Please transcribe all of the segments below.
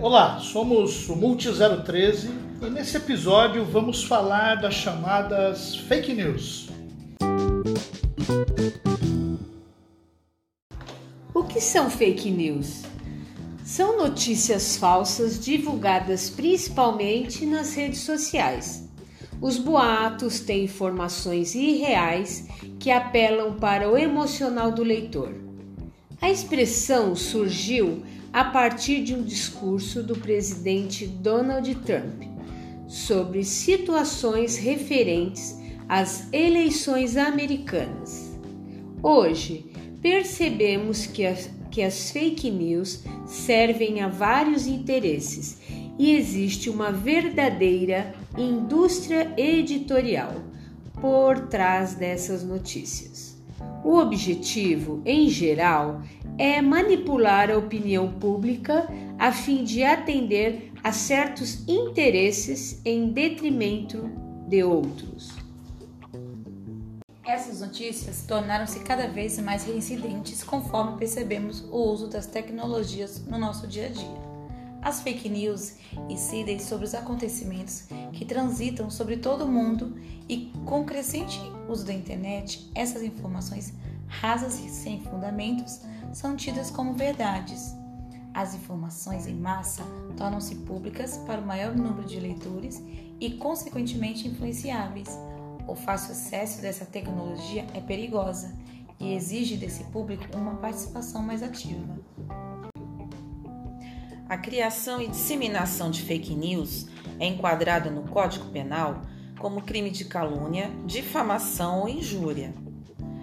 Olá, somos o Multi 013 e nesse episódio vamos falar das chamadas fake news. O que são fake news? São notícias falsas divulgadas principalmente nas redes sociais. Os boatos têm informações irreais que apelam para o emocional do leitor. A expressão surgiu a partir de um discurso do presidente Donald Trump sobre situações referentes às eleições americanas. Hoje, percebemos que as, que as fake news servem a vários interesses e existe uma verdadeira indústria editorial por trás dessas notícias. O objetivo, em geral, é manipular a opinião pública a fim de atender a certos interesses em detrimento de outros. Essas notícias tornaram-se cada vez mais reincidentes conforme percebemos o uso das tecnologias no nosso dia a dia. As fake news incidem sobre os acontecimentos que transitam sobre todo o mundo e, com o crescente uso da internet, essas informações rasas e sem fundamentos são tidas como verdades. As informações em massa tornam-se públicas para o maior número de leitores e, consequentemente, influenciáveis. O fácil acesso dessa tecnologia é perigosa e exige desse público uma participação mais ativa. A criação e disseminação de fake news é enquadrada no Código Penal como crime de calúnia, difamação ou injúria.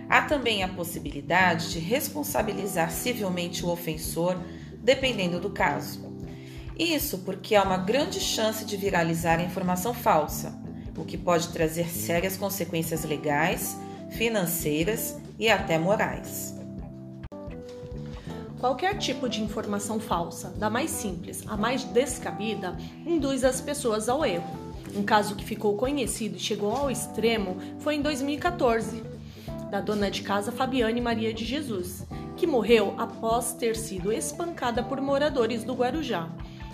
Há também a possibilidade de responsabilizar civilmente o ofensor, dependendo do caso. Isso porque há uma grande chance de viralizar a informação falsa, o que pode trazer sérias consequências legais, financeiras e até morais. Qualquer tipo de informação falsa, da mais simples à mais descabida, induz as pessoas ao erro. Um caso que ficou conhecido e chegou ao extremo foi em 2014, da dona de casa Fabiane Maria de Jesus, que morreu após ter sido espancada por moradores do Guarujá.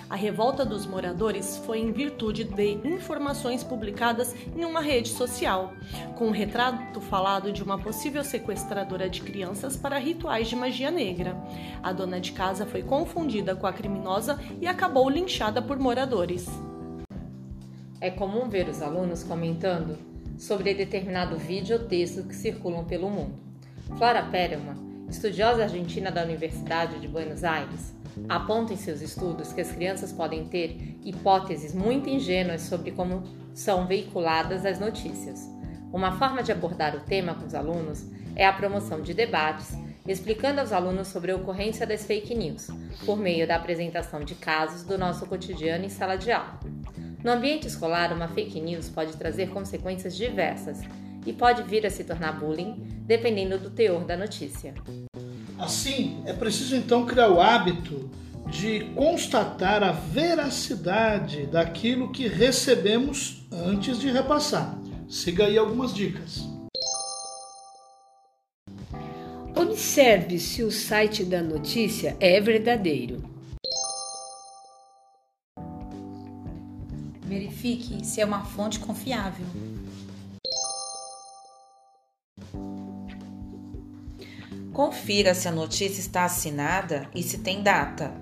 A revolta dos moradores foi em virtude de informações publicadas em uma rede social, com um retrato falado de uma possível sequestradora de crianças para rituais de magia negra. A dona de casa foi confundida com a criminosa e acabou linchada por moradores. É comum ver os alunos comentando sobre determinado vídeo ou texto que circulam pelo mundo. Flora Perelman, estudiosa argentina da Universidade de Buenos Aires, aponta em seus estudos que as crianças podem ter hipóteses muito ingênuas sobre como são veiculadas as notícias. Uma forma de abordar o tema com os alunos é a promoção de debates, explicando aos alunos sobre a ocorrência das fake news, por meio da apresentação de casos do nosso cotidiano em sala de aula. No ambiente escolar, uma fake news pode trazer consequências diversas e pode vir a se tornar bullying, dependendo do teor da notícia. Assim, é preciso então criar o hábito de constatar a veracidade daquilo que recebemos antes de repassar. Siga aí algumas dicas. Observe se o site da notícia é verdadeiro. Verifique se é uma fonte confiável. Confira se a notícia está assinada e se tem data.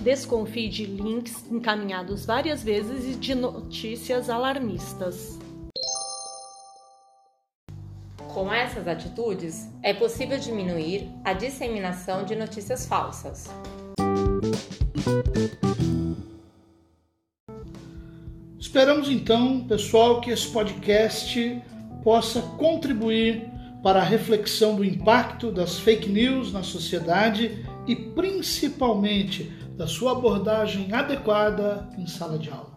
Desconfie de links encaminhados várias vezes e de notícias alarmistas. Com essas atitudes, é possível diminuir a disseminação de notícias falsas. Esperamos então, pessoal, que esse podcast possa contribuir para a reflexão do impacto das fake news na sociedade e principalmente da sua abordagem adequada em sala de aula.